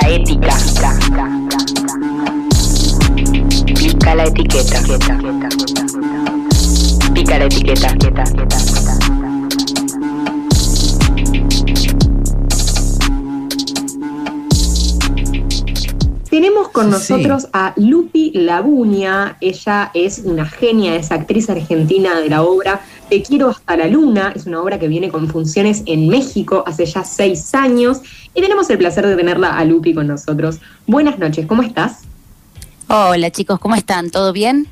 la ética. Pica la etiqueta. Pica la etiqueta. Tenemos con nosotros a Lupi Labuña. Ella es una genia, es actriz argentina de la obra Te quiero hasta la luna. Es una obra que viene con funciones en México hace ya seis años. Y tenemos el placer de tenerla a Lupi con nosotros. Buenas noches, ¿cómo estás? Hola chicos, ¿cómo están? ¿Todo bien?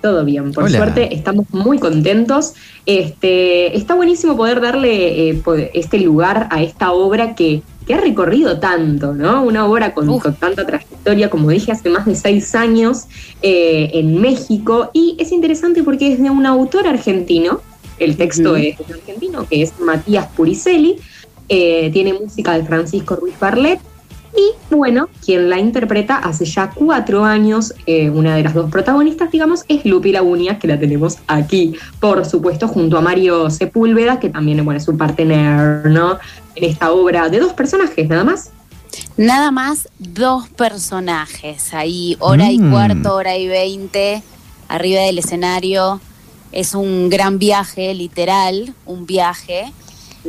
Todo bien, por suerte estamos muy contentos. Este, está buenísimo poder darle eh, este lugar a esta obra que que ha recorrido tanto, ¿no? Una obra con, tanta trayectoria, como dije, hace más de seis años eh, en México. Y es interesante porque es de un autor argentino, el texto es argentino, que es Matías Puricelli, eh, tiene música de Francisco Ruiz Barlet y bueno, quien la interpreta hace ya cuatro años, eh, una de las dos protagonistas, digamos, es Lupi Lagunia, que la tenemos aquí, por supuesto, junto a Mario Sepúlveda, que también bueno, es un partner, ¿no? En esta obra de dos personajes, nada más. Nada más dos personajes, ahí hora y mm. cuarto, hora y veinte, arriba del escenario. Es un gran viaje, literal, un viaje.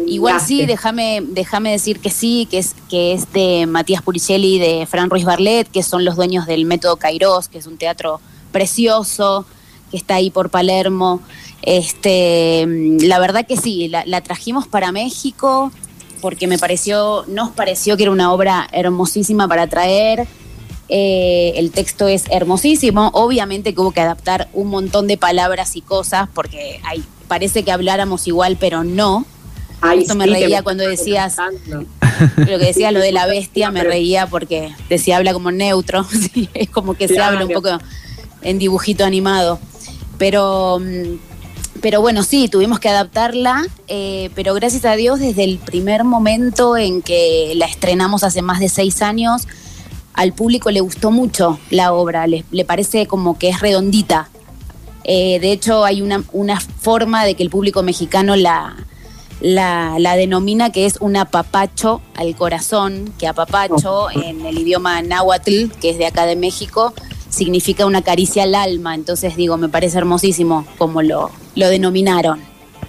Igual sí, déjame, déjame decir que sí, que es, que es de Matías Puricelli y de Fran Ruiz Barlet, que son los dueños del Método Kairos, que es un teatro precioso, que está ahí por Palermo. Este, la verdad que sí, la, trajimos para México porque me pareció, nos pareció que era una obra hermosísima para traer. Eh, el texto es hermosísimo. Obviamente que hubo que adaptar un montón de palabras y cosas porque hay, parece que habláramos igual, pero no. Ay, Esto me reía cuando decías lo que decía lo de la bestia, me reía porque decía habla como neutro, es como que se habla un poco en dibujito animado. Pero, mm, pero bueno, sí, tuvimos que adaptarla, eh, pero gracias a Dios desde el primer momento en que la estrenamos hace más de seis años, al público le gustó mucho la obra, le, parece como que es redondita. Eh, de hecho, hay una, una forma de que el público mexicano la, la, la, denomina que es un apapacho al corazón, que apapacho en el idioma náhuatl, que es de acá de México, significa una caricia al alma. Entonces digo, me parece hermosísimo como lo, lo denominaron.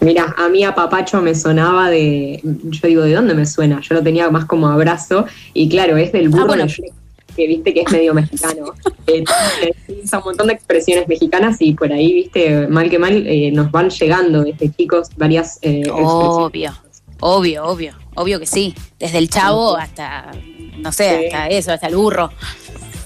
Mira, a mí apapacho me sonaba de, yo digo, ¿de dónde me suena? Yo lo tenía más como abrazo y claro, es del burro ah, que viste que es medio mexicano. Eh, un montón de expresiones mexicanas y por ahí, viste, mal que mal, eh, nos van llegando desde chicos varias eh, Obvio, obvio, obvio, obvio que sí. Desde el chavo hasta, no sé, hasta eso, hasta el burro.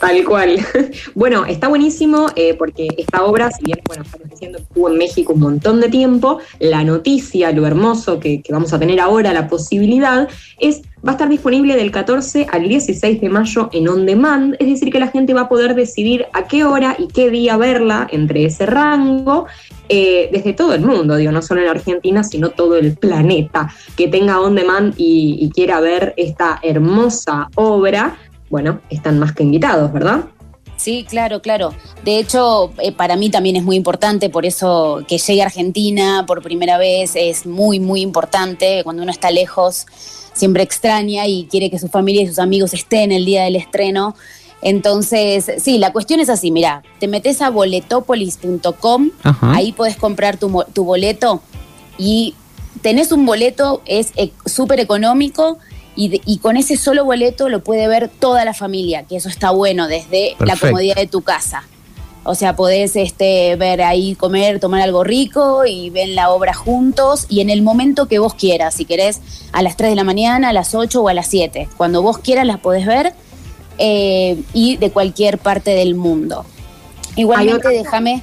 Tal cual. Bueno, está buenísimo eh, porque esta obra, si bien, bueno, estamos diciendo que estuvo en México un montón de tiempo, la noticia, lo hermoso que, vamos a tener ahora, la posibilidad, es va a estar disponible del 14 al 16 de mayo en on demand, es decir, que la gente va a poder decidir a qué hora y qué día verla entre ese rango, eh, desde todo el mundo, digo, no solo en Argentina, sino todo el planeta, que tenga on demand y quiera ver esta hermosa obra bueno, están más que invitados, ¿verdad? Sí, claro, claro. De hecho, eh, para mí también es muy importante, por eso que llegue a Argentina por primera vez es muy, muy importante. Cuando uno está lejos, siempre extraña y quiere que su familia y sus amigos estén el día del estreno. Entonces, sí, la cuestión es así, mira, te metes a boletopolis.com, ahí puedes comprar tu, tu boleto y tenés un boleto, es eh, súper económico y, con ese solo boleto lo puede ver toda la familia, que eso está bueno desde la comodidad de tu casa. O sea, podés este, ver ahí, comer, tomar algo rico y ver la obra juntos y en el momento que vos quieras, si querés a las 3 de la mañana, a las 8 o a las 7. Cuando vos quieras las podés ver eh, y de cualquier parte del mundo. Igualmente, déjame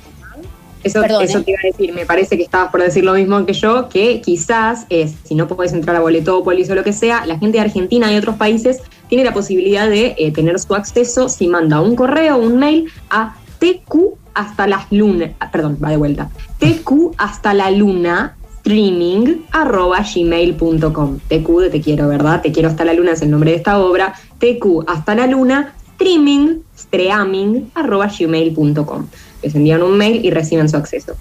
eso, te iba a decir, me parece que estabas por decir lo mismo que yo, que quizás, es, si no puedes entrar a Boletópolis o lo que sea, la gente de Argentina y otros países tiene la posibilidad de eh, tener su acceso si manda un correo o un mail a TQ hasta las lunas, ah, perdón, va de vuelta, TQ hasta la luna streaming arroba gmail.com. TQ de te quiero, ¿verdad? Te quiero hasta la luna es el nombre de esta obra. TQ hasta la luna streaming, streaming arroba gmail.com les envían un mail y reciben su acceso.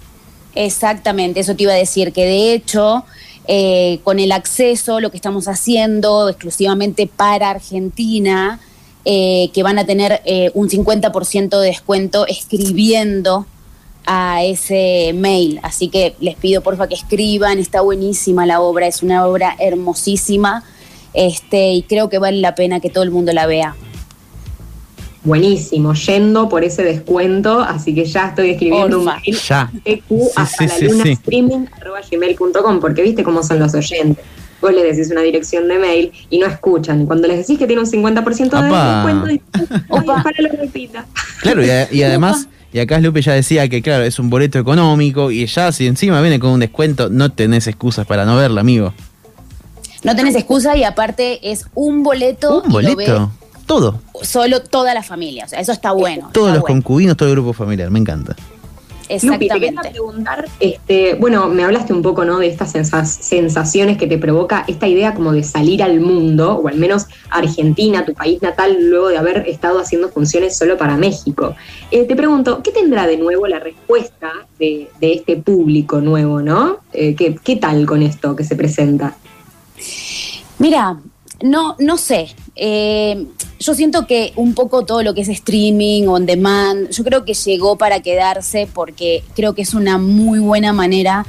Exactamente, eso te iba a decir, que de hecho eh, con el acceso, lo que estamos haciendo exclusivamente para Argentina, eh, que van a tener eh, un 50% de descuento escribiendo a ese mail. Así que les pido porfa que escriban, está buenísima la obra, es una obra hermosísima este, y creo que vale la pena que todo el mundo la vea. Buenísimo, yendo por ese descuento, así que ya estoy escribiendo un mail ya. hasta la luna streaming gmail.com, porque viste cómo son los oyentes. Vos les decís una dirección de mail y no escuchan. Cuando les decís que tiene un 50% de descuento, Opa. para lo repita. Claro, y, además, y acá Lupe ya decía que, claro, es un boleto económico y ya si encima viene con un descuento, no tenés excusas para no verla, amigo. No tenés excusa y aparte es un boleto. Un boleto. Todo. Solo toda la familia. O sea, eso está bueno. Todos los concubinos, todo el grupo familiar. Me encanta. Exactamente. Lupi, te quería preguntar, este, bueno, me hablaste un poco, ¿no? De estas sensaciones que te provoca esta idea como de salir al mundo, o al menos Argentina, tu país natal, luego de haber estado haciendo funciones solo para México. Eh, te pregunto, ¿qué tendrá de nuevo la respuesta de, este público nuevo, ¿no? Eh, ¿qué, ¿Qué tal con esto que se presenta? Mira, no, no sé. Eh, yo siento que un poco todo lo que es streaming, on demand, yo creo que llegó para quedarse porque creo que es una muy buena manera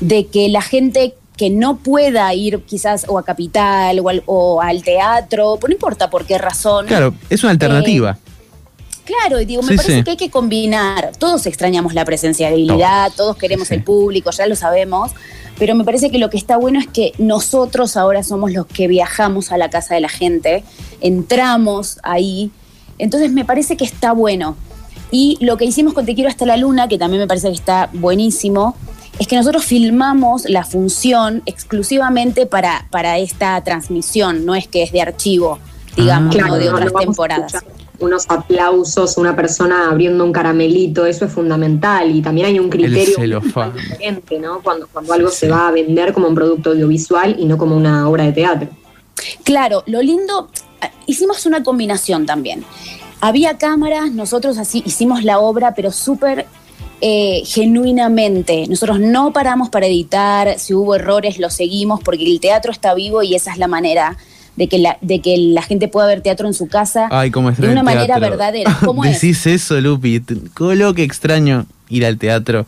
de que la gente que no pueda ir quizás o a Capital o al, teatro, no importa por qué razón. Claro, es una alternativa. Eh, claro, y digo, me parece que hay que combinar. Todos extrañamos la presenciabilidad, todos queremos el público, ya lo sabemos pero me parece que lo que está bueno es que nosotros ahora somos los que viajamos a la casa de la gente, entramos ahí, entonces me parece que está bueno. Y lo que hicimos con Te Quiero hasta la Luna, que también me parece que está buenísimo, es que nosotros filmamos la función exclusivamente para, para esta transmisión, no es que es de archivo, digamos, ah. de otras temporadas unos aplausos, una persona abriendo un caramelito, eso es fundamental. Y también hay un criterio diferente, ¿no? Cuando, cuando algo se va a vender como un producto audiovisual y no como una obra de teatro. Claro, lo lindo, hicimos una combinación también. Había cámaras, nosotros así hicimos la obra, pero súper eh, genuinamente. Nosotros no paramos para editar, si hubo errores lo seguimos porque el teatro está vivo y esa es la manera de que la, de que la gente pueda ver teatro en su casa de una manera verdadera. ¿Cómo Decís eso, Lupi. Lo que extraño ir al teatro.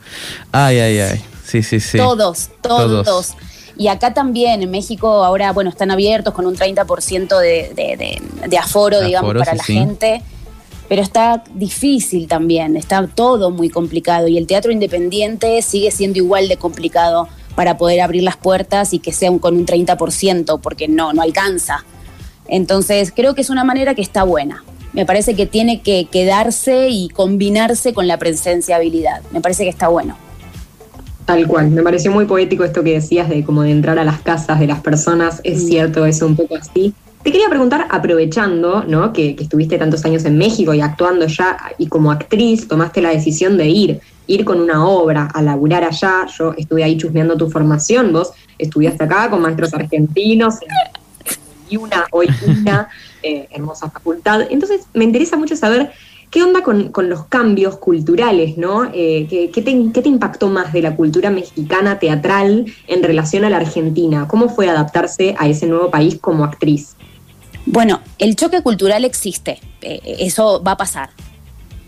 Ay, ay, ay. Sí, sí, sí. Todos, todos. Y acá también, en México, ahora, bueno, están abiertos con un 30% de, de, de, aforo, digamos, para la gente. Pero está difícil también, está todo muy complicado. Y el teatro independiente sigue siendo igual de complicado para poder abrir las puertas y que sea con un 30%, porque no, no alcanza. Entonces, creo que es una manera que está buena. Me parece que tiene que quedarse y combinarse con la presenciabilidad. Me parece que está bueno. Tal cual, me pareció muy poético esto que decías de como de entrar a las casas de las personas, es mm. cierto, es un poco así. Te quería preguntar, aprovechando ¿no? que, que, estuviste tantos años en México y actuando ya y como actriz tomaste la decisión de ir ir con una obra a laburar allá. Yo estuve ahí chusmeando tu formación, vos estudiaste acá con maestros argentinos, y una, hoy una eh, hermosa facultad. Entonces me interesa mucho saber qué onda con, los cambios culturales, ¿no? Eh, ¿qué, te, impactó más de la cultura mexicana teatral en relación a la Argentina? ¿Cómo fue adaptarse a ese nuevo país como actriz? Bueno, el choque cultural existe, eh, eso va a pasar.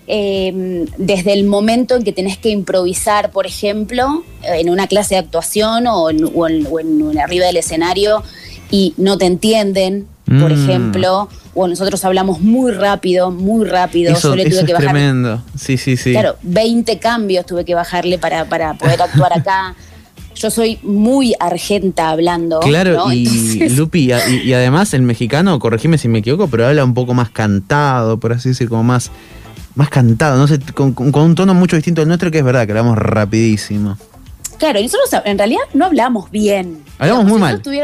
Em, desde el momento en que tenés que improvisar, por ejemplo, en una clase de actuación o en, arriba del escenario y no te entienden, por mm. ejemplo, o nosotros hablamos muy rápido, muy rápido. Eso, Yo tuve que bajar, tremendo. Sí, sí, sí. Claro, 20 cambios tuve que bajarle para, para poder actuar acá. Yo soy muy argenta hablando. Claro, y Lupi, y, además el mexicano, corregime si me equivoco, pero habla un poco más cantado, por así decir, como más más cantado, no sé, con, un tono mucho distinto al nuestro, que es verdad, que hablamos rapidísimo. Claro, y nosotros en realidad no hablamos bien. Hablamos muy mal. muy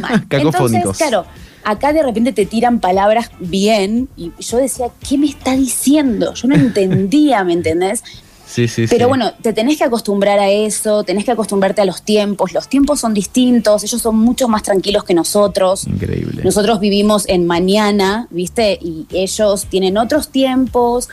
mal. Entonces, claro, acá de repente te tiran palabras bien y yo decía, ¿qué me está diciendo? Yo no entendía, ¿me entendés? Pero bueno, te tenés que acostumbrar a eso, tenés que acostumbrarte a los tiempos. Los tiempos son distintos, ellos son mucho más tranquilos que nosotros. Increíble. Nosotros vivimos en mañana, ¿viste? Y ellos tienen otros tiempos.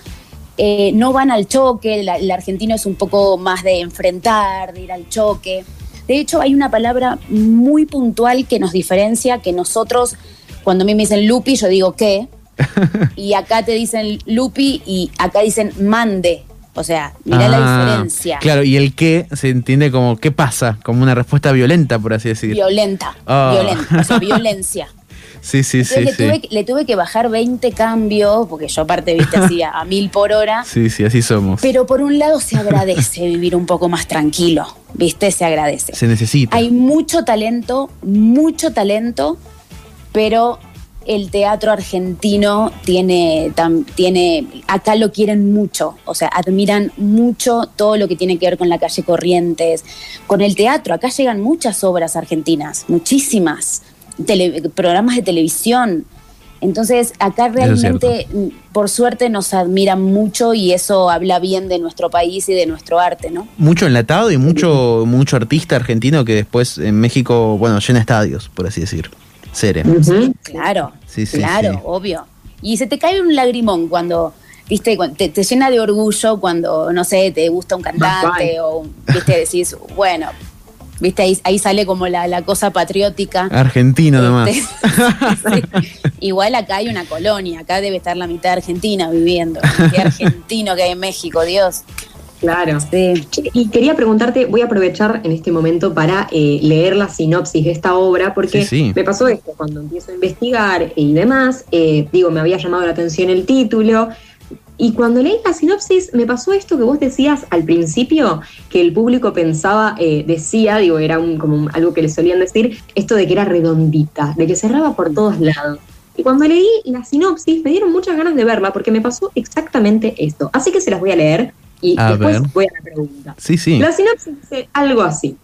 Eh, no van al choque, el argentino es un poco más de enfrentar, de ir al choque. De hecho, hay una palabra muy puntual que nos diferencia, que nosotros, cuando a mí me dicen Lupi, yo digo ¿qué? y acá te dicen Lupi y acá dicen mande. O sea, mirá la Ah, diferencia. Claro, y el qué se entiende como qué pasa, como una respuesta violenta, por así decir. Violenta, Ah. violenta, o sea, violencia. Sí, sí, sí, le, sí. tuve, le tuve que bajar 20 cambios, porque yo aparte, viste, así a, a mil por hora. Sí, sí, así somos. Pero por un lado se agradece vivir un poco más tranquilo, viste, se agradece. se necesita. Hay mucho talento, mucho talento, pero el teatro argentino tiene, tam- tiene, acá lo quieren mucho, o sea, admiran mucho todo lo que tiene que ver con la calle Corrientes, con el teatro. Acá llegan muchas obras argentinas, muchísimas, tele- programas de televisión. Entonces, acá realmente, mm, por suerte, nos admiran mucho y eso habla bien de nuestro país y de nuestro arte, ¿no? Mucho enlatado y mucho, mucho artista argentino que después en México, bueno, llena estadios, por así decir. Cere. Claro, Sí, sí, claro, sí. obvio. Y se te cae un lagrimón cuando, viste, te, te llena de orgullo cuando, no sé, te gusta un cantante o, viste, decís, bueno, viste, ahí, ahí sale como la, la cosa patriótica. Argentino nomás. Este, sí. Igual acá hay una colonia, acá debe estar la mitad de Argentina viviendo. Qué argentino que hay en México, Dios. Claro. Sí. Y quería preguntarte, voy a aprovechar en este momento para eh, leer la sinopsis de esta obra, porque Sí, sí. me pasó esto, cuando empiezo a investigar y demás, eh, digo, me había llamado la atención el título, y cuando leí la sinopsis me pasó esto que vos decías al principio, que el público pensaba, eh, decía, digo, era un, como un- algo que le solían decir, esto de que era redondita, de que cerraba por todos lados. Y cuando leí la sinopsis me dieron muchas ganas de verla porque me pasó exactamente esto. Así que se las voy a leer y A después ver. voy a la pregunta. Sí, sí. La sinopsis dice algo así.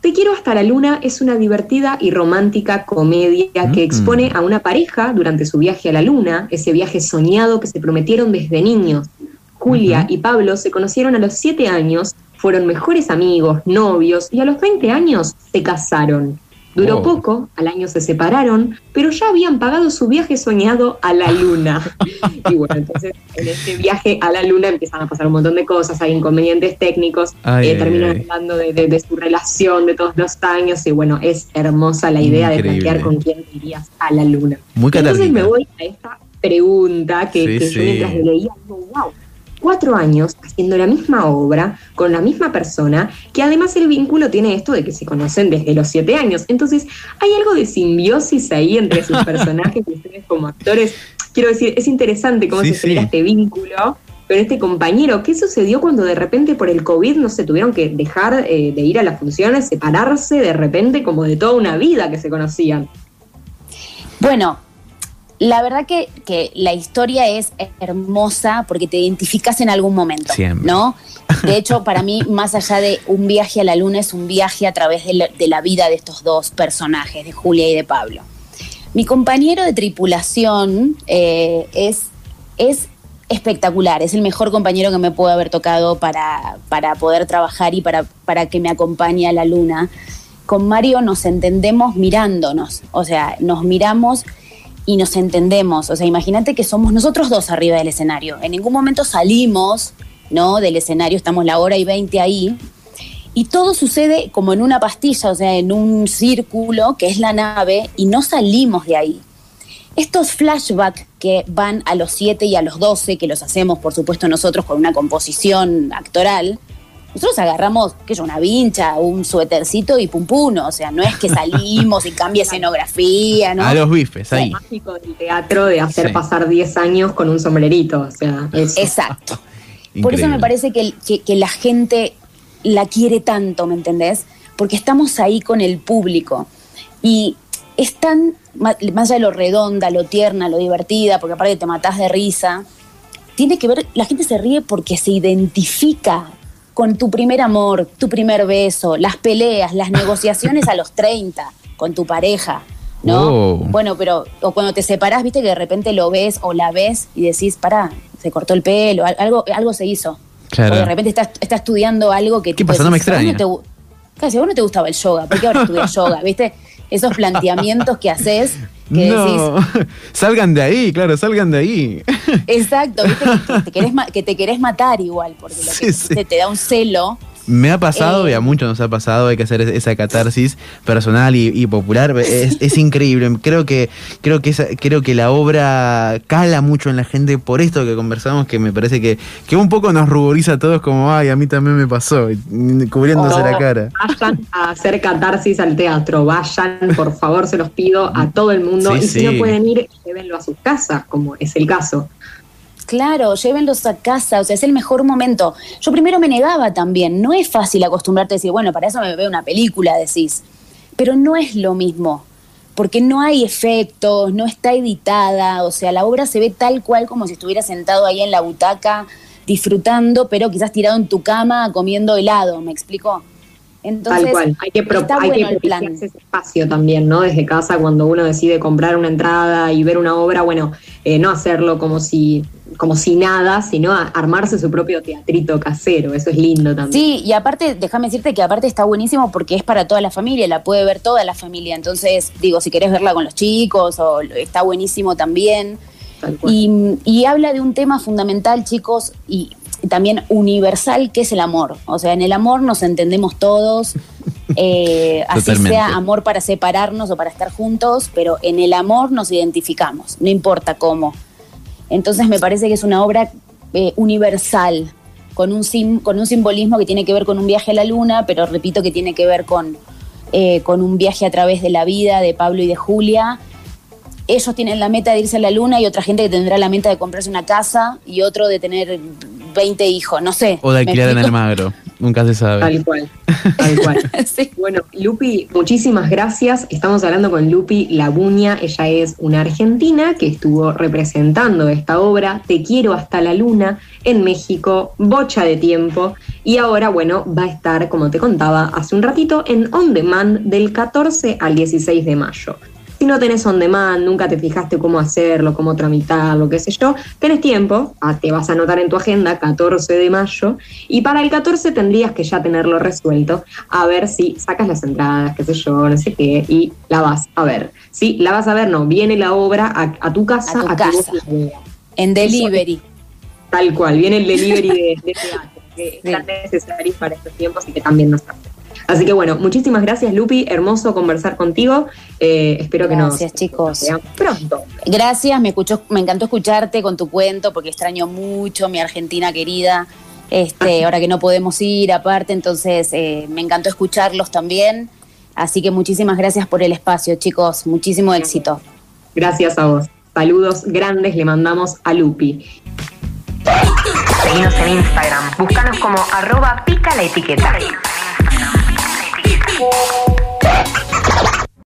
Te quiero hasta la luna es una divertida y romántica comedia que Mm. expone a una pareja durante su viaje a la luna, ese viaje soñado que se prometieron desde niños. Julia y Pablo se conocieron a los 7 años, fueron mejores amigos, novios y a los 20 años se casaron. Duró Oh. poco, al año se separaron, pero ya habían pagado su viaje soñado a la luna. y bueno, entonces en este viaje a la luna empiezan a pasar un montón de cosas, hay inconvenientes técnicos, Ay, eh, terminan ay. hablando de, de- de su relación de todos los años y bueno, es hermosa la idea de plantear con quién irías a la luna. Muy Entonces catártica. me voy a esta pregunta que, Sí, que yo mientras leía digo, wow, cuatro años haciendo la misma obra con la misma persona, que además el vínculo tiene esto de que se conocen desde los siete años. Entonces, hay algo de simbiosis ahí entre sus personajes y ustedes como actores. Quiero decir, es interesante cómo Sí, se genera sí. este vínculo. Pero este compañero, ¿qué sucedió cuando de repente por el COVID no se tuvieron que dejar eh, de ir a las funciones, separarse de repente como de toda una vida que se conocían? Bueno, la verdad que, que la historia es hermosa porque te identificas en algún momento, Siempre. ¿no? De hecho, para mí, más allá de un viaje a la luna, es un viaje a través de la, de la vida de estos dos personajes, de Julia y de Pablo. Mi compañero de tripulación eh, es, es espectacular, es el mejor compañero que me puede haber tocado para, para poder trabajar y para, para que me acompañe a la luna. Con Mario nos entendemos mirándonos, o sea, nos miramos y nos entendemos. O sea, imagínate que somos nosotros dos arriba del escenario. En ningún momento salimos ¿no? del escenario, estamos la hora y 20 ahí. Y todo sucede como en una pastilla, o sea, en un círculo que es la nave, y no salimos de ahí. Estos flashbacks que van a los 7 y a los 12, que los hacemos, por supuesto, nosotros con una composición actoral, nosotros agarramos, qué sé yo, una vincha, un suétercito y pum pum, o sea, no es que salimos y cambia escenografía, ¿no? A los bifes, ahí. Lo mágico del teatro de hacer Sí. pasar 10 años con un sombrerito. O sea, eso. Exacto. Por eso me parece que, que- que la gente la quiere tanto, ¿me entendés? Porque estamos ahí con el público. Y es tan, más allá de lo redonda, lo tierna, lo divertida, porque aparte te matás de risa, tiene que ver, la gente se ríe porque se identifica con tu primer amor, tu primer beso, las peleas, las negociaciones a los 30 con tu pareja, ¿no? Oh. Bueno, pero o cuando te separás, viste que de repente lo ves o la ves y decís, pará, se cortó el pelo, al- algo, algo se hizo. Claro. O de repente estás, estás estudiando algo que... ¿Qué pasa? No me decís, "A vos extraña". te gu- Claro, si a vos no te gustaba el yoga, ¿por qué ahora estudias yoga? ¿Viste? Esos planteamientos que haces que decís, salgan de ahí, claro, salgan de ahí. exacto, ¿viste? Que, te querés, que te querés matar igual, porque lo que sí. te da un celo Me ha pasado y a muchos nos ha pasado, hay que hacer esa catarsis personal y, popular. Es, increíble. Creo que, creo, que creo que la obra cala mucho en la gente por esto que conversamos, que me parece que, que un poco nos ruboriza a todos como, ay, a mí también me pasó, cubriéndose la cara. Vayan a hacer catarsis al teatro, vayan, por favor, se los pido a todo el mundo. y si no pueden ir, llévenlo a sus casas, como es el caso. Claro, llévenlos a casa, o sea, es el mejor momento. Yo primero me negaba también, no es fácil acostumbrarte a decir, bueno, para eso me veo una película, decís, pero no es lo mismo, porque no hay efectos, no está editada, o sea, la obra se ve tal cual como si estuviera sentado ahí en la butaca disfrutando, pero quizás tirado en tu cama comiendo helado, ¿me explico? Entonces, Tal cual, hay que, hay ese espacio también, ¿no? Desde casa, cuando uno decide comprar una entrada y ver una obra, bueno, eh, no hacerlo como si, como si nada, sino armarse su propio teatrito casero, eso es lindo también. Sí, y aparte, déjame decirte que aparte está buenísimo porque es para toda la familia, la puede ver toda la familia, entonces, digo, si querés verla con los chicos, o está buenísimo también. Y, y habla de un tema fundamental, chicos, y también universal que es el amor. O sea, en el amor nos entendemos todos, eh, así sea amor para separarnos o para estar juntos, pero en el amor nos identificamos, no importa cómo. Entonces me parece que es una obra eh, universal, con un, sim, con un simbolismo que tiene que ver con un viaje a la luna, pero repito que tiene que ver con, eh, con un viaje a través de la vida de Pablo y de Julia ellos tienen la meta de irse a la luna y otra gente que tendrá la meta de comprarse una casa y otro de tener 20 hijos, no sé. O de alquilar en Almagro, nunca se sabe. Tal cual, tal cual. Bueno, Lupi, muchísimas gracias. Estamos hablando con Lupi Labuña, ella es una argentina que estuvo representando esta obra, Te quiero hasta la luna, en México, bocha de tiempo, y ahora, bueno, va a estar, como te contaba hace un ratito, en On Demand del 14 al 16 de mayo. Si no tenés on demand, nunca te fijaste cómo hacerlo, cómo tramitarlo, qué sé yo, tenés tiempo, ah, te vas a anotar en tu agenda 14 de mayo y para el 14 tendrías que ya tenerlo resuelto, a ver si sacas las entradas, qué sé yo, no sé qué, y la vas a ver. Sí, la vas a ver, no, viene la obra a, tu casa, a, casa. en delivery. tal cual, viene el delivery de, teatro, que es tan necesario para estos tiempos y que también nos hace. Así que bueno, muchísimas gracias Lupi, hermoso conversar contigo. Eh, espero que nos chicos. pronto. Gracias, me escuchó, me encantó escucharte con tu cuento porque extraño mucho mi Argentina querida. Este, ahora que no podemos ir aparte, entonces eh, me encantó escucharlos también. Así que muchísimas gracias por el espacio, chicos. Muchísimo éxito. Gracias a vos. Saludos grandes le mandamos a Lupi. Seguimos en Instagram. Búscanos como arroba pica la etiqueta. Thank you.